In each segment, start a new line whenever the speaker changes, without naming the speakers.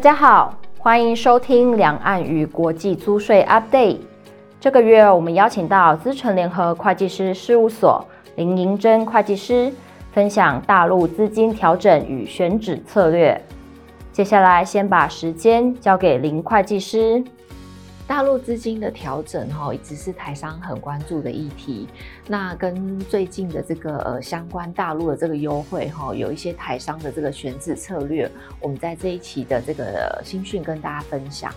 大家好，欢迎收听两岸与国际租税 Update。这个月我们邀请到资诚联合会计师事务所林银珍会计师分享大陆资金调整与选址策略。接下来先把时间交给林会计师。
大陆资金的调整哈，一直是台商很关注的议题。那跟最近的这个呃相关大陆的这个优惠哈，有一些台商的这个选址策略，我们在这一期的这个新讯跟大家分享。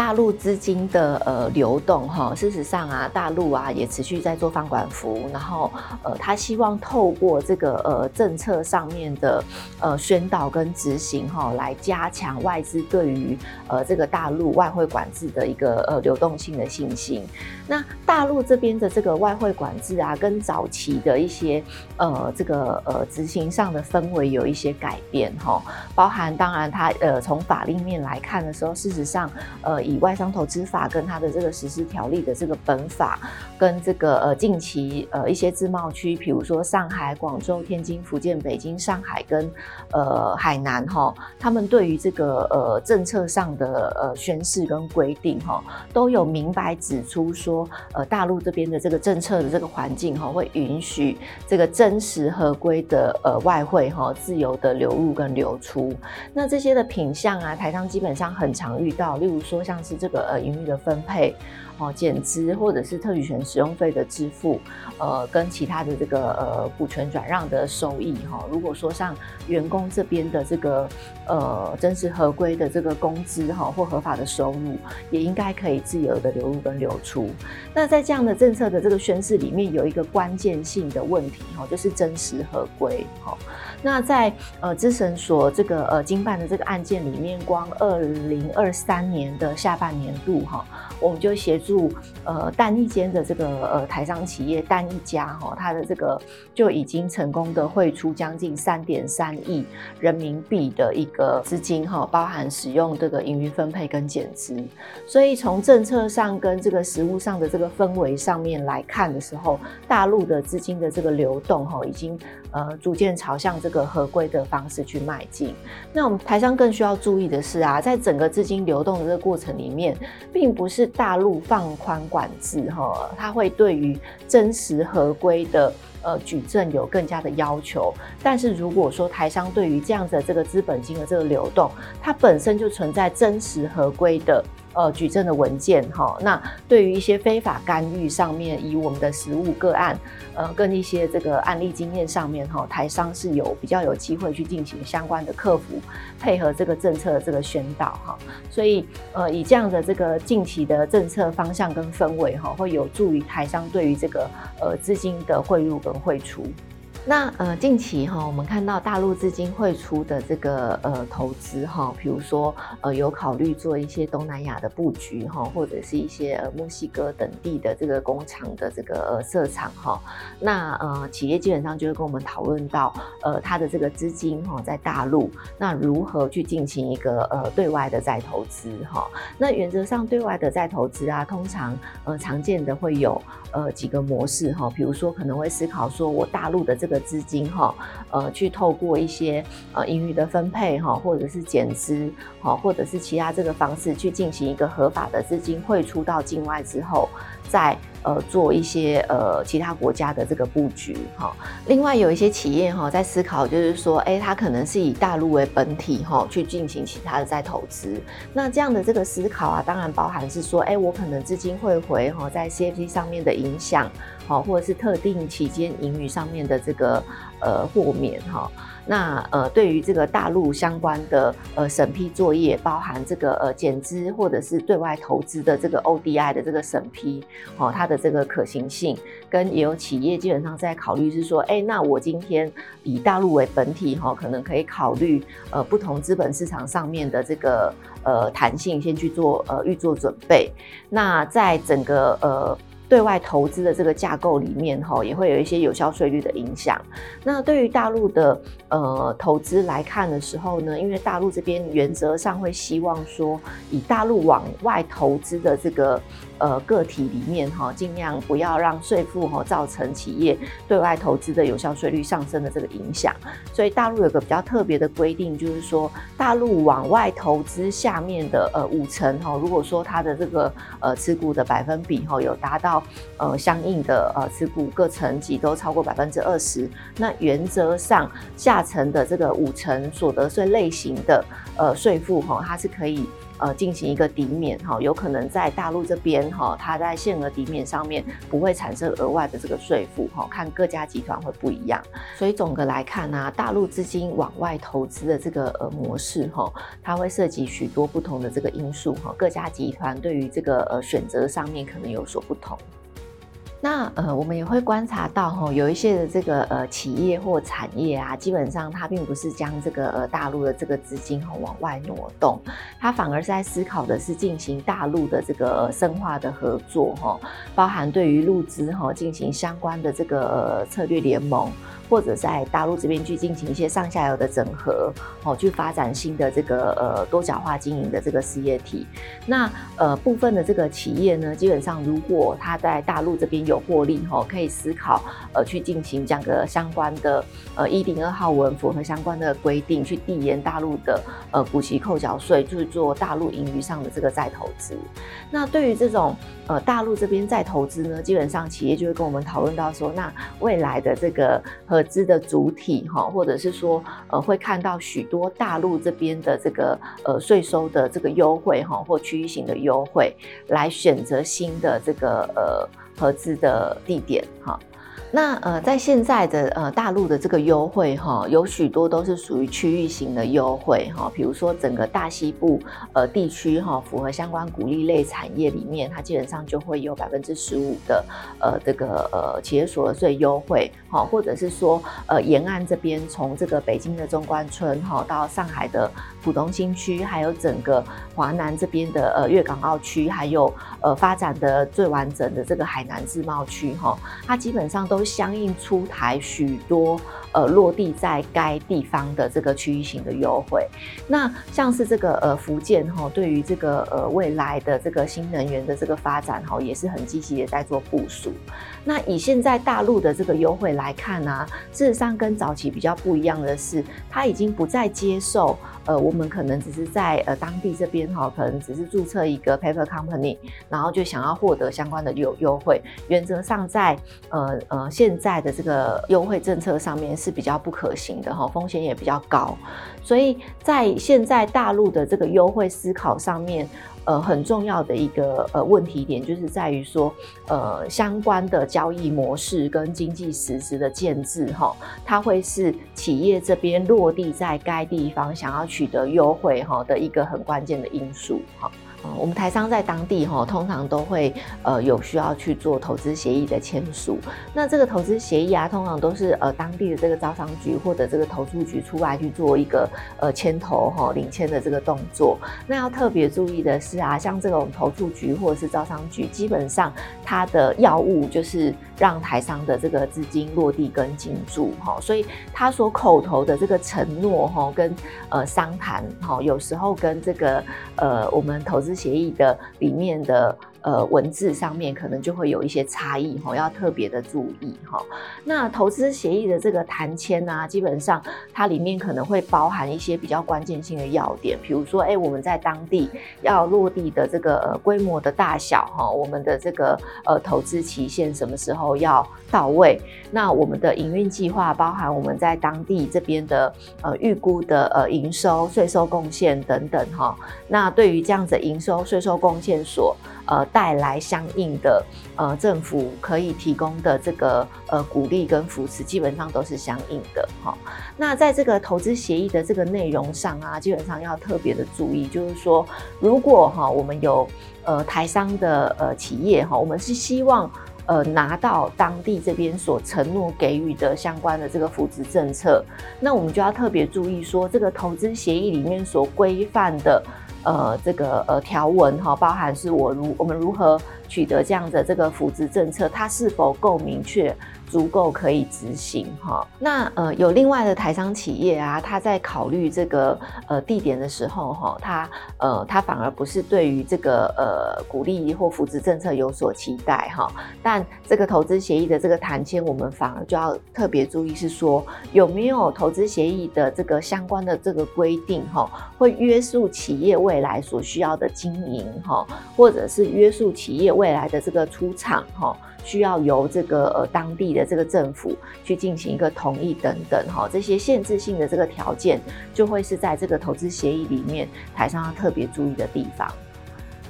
大陆资金的呃流动哈，事实上啊，大陆啊也持续在做放管服，然后呃，他希望透过这个呃政策上面的呃宣导跟执行哈，来加强外资对于呃这个大陆外汇管制的一个呃流动性的信心。那大陆这边的这个外汇管制啊，跟早期的一些呃这个呃执行上的氛围有一些改变哈，包含当然它呃从法令面来看的时候，事实上呃。以外商投资法跟它的这个实施条例的这个本法，跟这个呃近期呃一些自贸区，比如说上海、广州、天津、福建、北京、上海跟呃海南哈，他们对于这个呃政策上的呃宣示跟规定哈，都有明白指出说，呃大陆这边的这个政策的这个环境哈，会允许这个真实合规的呃外汇哈自由的流入跟流出。那这些的品相啊，台商基本上很常遇到，例如说。像是这个呃盈余的分配。哦减资或者是特许权使用费的支付，呃跟其他的这个呃股权转让的收益哈，如果说像员工这边的这个呃真实合规的这个工资哈或合法的收入，也应该可以自由的流入跟流出。那在这样的政策的这个宣示里面，有一个关键性的问题哈，就是真实合规哈。那在呃资审所这个呃经办的这个案件里面，光二零二三年的下半年度哈，我们就协助呃单一间的这个呃台商企业单一家哈，它的这个就已经成功的汇出将近三点三亿人民币的一个资金哈，包含使用这个盈余分配跟减资，所以从政策上跟这个实物上的这个氛围上面来看的时候，大陆的资金的这个流动哈，已经呃逐渐朝向这。个合规的方式去迈进。那我们台商更需要注意的是啊，在整个资金流动的这个过程里面，并不是大陆放放宽管制哈，它会对于真实合规的呃举证有更加的要求。但是如果说台商对于这样子的这个资本金的这个流动，它本身就存在真实合规的。呃，举证的文件哈，那对于一些非法干预上面，以我们的实务个案，呃，跟一些这个案例经验上面哈，台商是有比较有机会去进行相关的克服，配合这个政策的这个宣导哈，所以呃，以这样的这个近期的政策方向跟氛围哈，会有助于台商对于这个呃资金的汇入跟汇出。那呃，近期哈，我们看到大陆资金汇出的这个呃投资哈，比如说呃有考虑做一些东南亚的布局哈，或者是一些呃墨西哥等地的这个工厂的这个呃设厂哈。那呃企业基本上就会跟我们讨论到呃它的这个资金哈在大陆，那如何去进行一个呃对外的再投资哈？那原则上对外的再投资啊，通常呃常见的会有呃几个模式哈，比如说可能会思考说我大陆的这。的资金哈，呃，去透过一些呃盈余的分配哈，或者是减资哈，或者是其他这个方式去进行一个合法的资金汇出到境外之后，再呃做一些呃其他国家的这个布局哈。另外有一些企业哈在思考，就是说，哎，它可能是以大陆为本体哈去进行其他的再投资。那这样的这个思考啊，当然包含是说，哎，我可能资金汇回哈在 CFC 上面的影响。好，或者是特定期间盈余上面的这个呃豁免哈，那呃对于这个大陆相关的呃审批作业，包含这个呃减资或者是对外投资的这个 ODI 的这个审批，哦，它的这个可行性，跟也有企业基本上在考虑是说，哎，那我今天以大陆为本体哈，可能可以考虑呃不同资本市场上面的这个呃弹性，先去做呃预做准备，那在整个呃。对外投资的这个架构里面，哈，也会有一些有效税率的影响。那对于大陆的呃投资来看的时候呢，因为大陆这边原则上会希望说，以大陆往外投资的这个呃个体里面哈，尽量不要让税负哈造成企业对外投资的有效税率上升的这个影响。所以大陆有个比较特别的规定，就是说大陆往外投资下面的呃五成哈，如果说它的这个呃持股的百分比哈有达到呃相应的呃持股各层级都超过百分之二十，那原则上下层的这个五成所得税类型的呃税负哈，它是可以。呃，进行一个抵免哈，有可能在大陆这边哈，它在限额抵免上面不会产生额外的这个税负哈，看各家集团会不一样。所以总的来看呢、大陆资金往外投资的这个呃模式哈，它会涉及许多不同的这个因素哈，各家集团对于这个呃选择上面可能有所不同。那呃，我们也会观察到哈，有一些的这个呃企业或产业啊，基本上它并不是将这个呃大陆的这个资金哈往外挪动，它反而是在思考的是进行大陆的这个深化的合作哈，包含对于陆资哈进行相关的这个策略联盟。或者在大陆这边去进行一些上下游的整合，哦，去发展新的这个呃多角化经营的这个事业体。那呃部分的这个企业呢，基本上如果他在大陆这边有获利，吼，可以思考呃去进行这样的相关的呃一零二号文符合相关的规定，去递延大陆的呃股息扣缴税，就是做大陆盈余上的这个再投资。那对于这种呃大陆这边再投资呢，基本上企业就会跟我们讨论到说，那未来的这个和合资的主体哈，或者是说呃，会看到许多大陆这边的这个呃税收的这个优惠哈，或区域型的优惠，来选择新的这个呃合资的地点哈。那呃，在现在的呃大陆的这个优惠哈，有许多都是属于区域型的优惠哈，比如说整个大西部呃地区哈，符合相关鼓励类产业里面，它基本上就会有百分之十五的呃这个呃企业所得税优惠哈，或者是说呃沿岸这边从这个北京的中关村哈到上海的浦东新区，还有整个华南这边的呃粤港澳区，还有呃发展的最完整的这个海南自贸区哈，它基本上都。相应出台许多呃落地在该地方的这个区域型的优惠，那像是这个呃福建哈，对于这个呃未来的这个新能源的这个发展哈，也是很积极的在做部署。那以现在大陆的这个优惠来看呢、事实上跟早期比较不一样的是，它已经不再接受呃我们可能只是在呃当地这边哈，可能只是注册一个 paper company，然后就想要获得相关的优优惠，原则上在呃呃。现在的这个优惠政策上面是比较不可行的哈，风险也比较高，所以在现在大陆的这个优惠思考上面，呃，很重要的一个呃问题点就是在于说，呃，相关的交易模式跟经济实质的建制哈，它会是企业这边落地在该地方想要取得优惠哈的一个很关键的因素哈。嗯，我们台商在当地哈，通常都会呃有需要去做投资协议的签署。那这个投资协议啊，通常都是呃当地的这个招商局或者这个投注局出来去做一个呃牵头哈领签的这个动作。那要特别注意的是啊，像这种投注局或者是招商局，基本上它的要务就是让台商的这个资金落地跟进驻哈，所以他所口头的这个承诺哈跟呃商谈哈，有时候跟这个呃我们投资。协议的里面的呃文字上面可能就会有一些差异哈，要特别的注意哈。那投资协议的这个谈签啊，基本上它里面可能会包含一些比较关键性的要点，比如说哎、我们在当地要落地的这个呃规模的大小哈，我们的这个呃投资期限什么时候要到位？那我们的营运计划包含我们在当地这边的呃预估的呃营收、税收贡献等等哈。那对于这样子营收、税收贡献所呃带来相应的呃政府可以提供的这个呃鼓励跟扶持，基本上都是相应的哈。那在这个投资协议的这个内容上啊，基本上要特别的注意，就是说如果哈我们有呃台商的呃企业哈，我们是希望呃拿到当地这边所承诺给予的相关的这个扶持政策，那我们就要特别注意说这个投资协议里面所规范的。呃，这个呃条文哈，包含是我如我们如何取得这样的这个扶植政策，它是否够明确？足够可以执行哈，那呃有另外的台商企业啊，他在考虑这个呃地点的时候哈，他呃他反而不是对于这个呃鼓励或扶植政策有所期待哈，但这个投资协议的这个谈签，我们反而就要特别注意是说有没有投资协议的这个相关的这个规定哈，会约束企业未来所需要的经营哈，或者是约束企业未来的这个出厂哈。需要由这个呃当地的这个政府去进行一个同意等等哈，这些限制性的这个条件就会是在这个投资协议里面台商要特别注意的地方。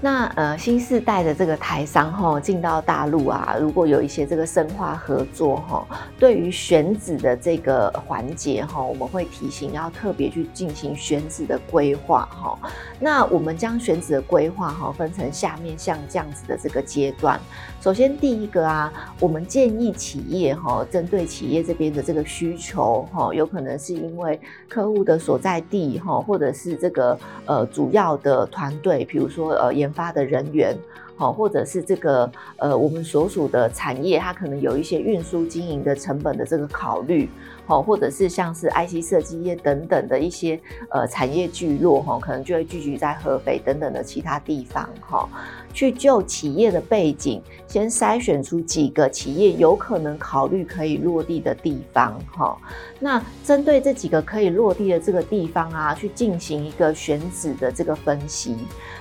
那呃，新世代的这个台商哈进到大陆啊，如果有一些这个深化合作哈，对于选址的这个环节哈，我们会提醒要特别去进行选址的规划哈。那我们将选址的规划哈分成下面像这样子的这个阶段。首先第一个啊，我们建议企业哈，针对企业这边的这个需求哈，有可能是因为客户的所在地哈，或者是这个呃主要的团队，比如说呃研发的人员，好，或者是这个呃，我们所属的产业，它可能有一些运输经营的成本的这个考虑，好，或者是像是 IC 设计业等等的一些呃产业聚落，哈，可能就会聚集在合肥等等的其他地方，哈，去就企业的背景，先筛选出几个企业有可能考虑可以落地的地方，哈，那针对这几个可以落地的这个地方啊，去进行一个选址的这个分析。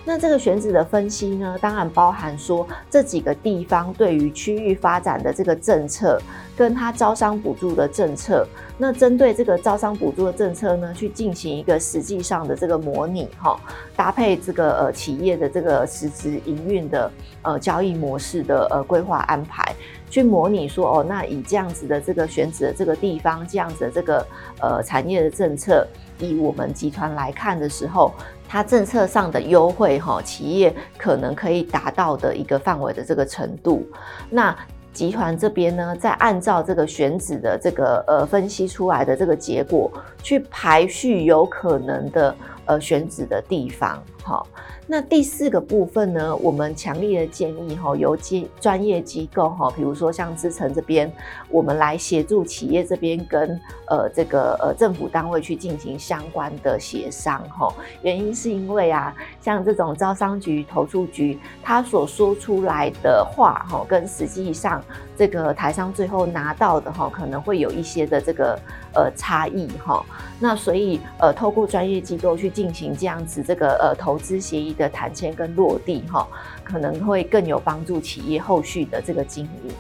那这个选址的分析呢，当然包含说这几个地方对于区域发展的这个政策，跟它招商补助的政策。那针对这个招商补助的政策呢，去进行一个实际上的这个模拟哈，搭配这个呃企业的这个实质营运的呃交易模式的呃规划安排，去模拟说哦，那以这样子的这个选址的这个地方，这样子的这个呃产业的政策，以我们集团来看的时候。它政策上的优惠，哈，企业可能可以达到的一个范围的这个程度，那集团这边呢，再按照这个选址的这个呃分析出来的这个结果，去排序有可能的呃选址的地方，哈。那第四个部分呢，我们强烈的建议哈，由机专业机构哈，比如说像资诚这边，我们来协助企业这边跟呃这个呃政府单位去进行相关的协商哈。原因是因为啊，像这种招商局、投处局，他所说出来的话哈，跟实际上这个台商最后拿到的哈，可能会有一些的这个呃差异哈。那所以呃，透过专业机构去进行这样子这个呃投资协议的谈签跟落地哈，可能会更有帮助企业后续的这个经营。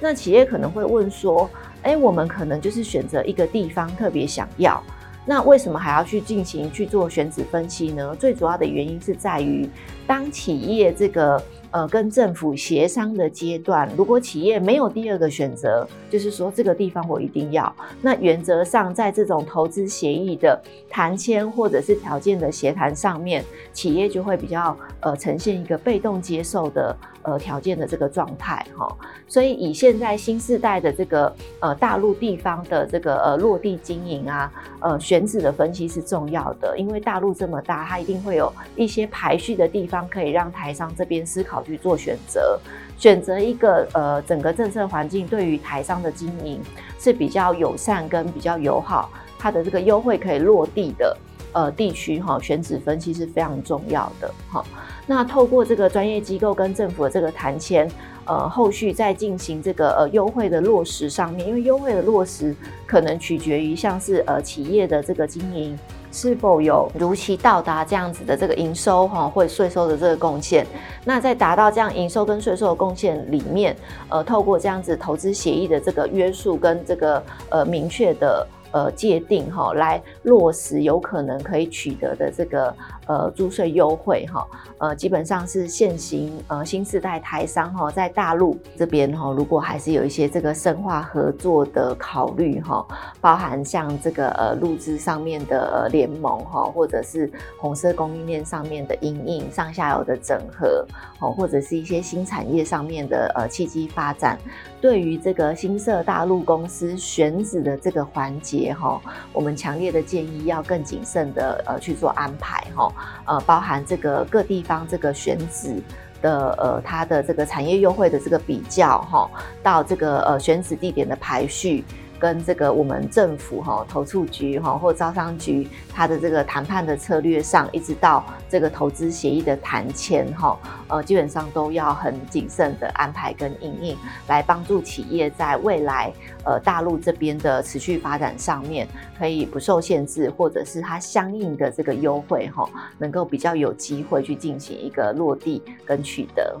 那企业可能会问说，哎，我们可能就是选择一个地方特别想要，那为什么还要去进行去做选址分析呢？最主要的原因是在于，当企业这个。呃，跟政府协商的阶段，如果企业没有第二个选择，就是说这个地方我一定要，那原则上在这种投资协议的谈签或者是条件的协谈上面，企业就会比较呃呈现一个被动接受的呃条件的这个状态哈。所以以现在新世代的这个呃大陆地方的这个呃落地经营啊，呃选址的分析是重要的，因为大陆这么大，它一定会有一些排序的地方可以让台商这边思考。去做选择，选择一个呃整个政策环境对于台商的经营是比较友善跟比较友好，它的这个优惠可以落地的呃地区哈，选址分析是非常重要的哈。那透过这个专业机构跟政府的这个谈签，呃后续再进行这个呃优惠的落实上面，因为优惠的落实可能取决于像是呃企业的这个经营。是否有如期到达这样子的这个营收哈，或税收的这个贡献？那在达到这样营收跟税收的贡献里面，呃，透过这样子投资协议的这个约束跟这个呃明确的。呃，界定哈，来落实有可能可以取得的这个呃租税优惠哈，呃，基本上是现行呃新世代台商哈，在大陆这边哈，如果还是有一些这个深化合作的考虑哈，包含像这个呃陆资上面的联盟哈，或者是红色供应链上面的营运上下游的整合哦，或者是一些新产业上面的呃契机发展，对于这个新设大陆公司选址的这个环节。哈，我们强烈的建议要更谨慎的呃去做安排哈，呃包含这个各地方这个选址的呃，它的这个产业优惠的这个比较哈，到这个呃选址地点的排序。跟这个我们政府哈投促局哈或招商局，它的这个谈判的策略上，一直到这个投资协议的谈签哈，呃，基本上都要很谨慎的安排跟应应，来帮助企业在未来呃大陆这边的持续发展上面，可以不受限制，或者是它相应的这个优惠哈，能够比较有机会去进行一个落地跟取得。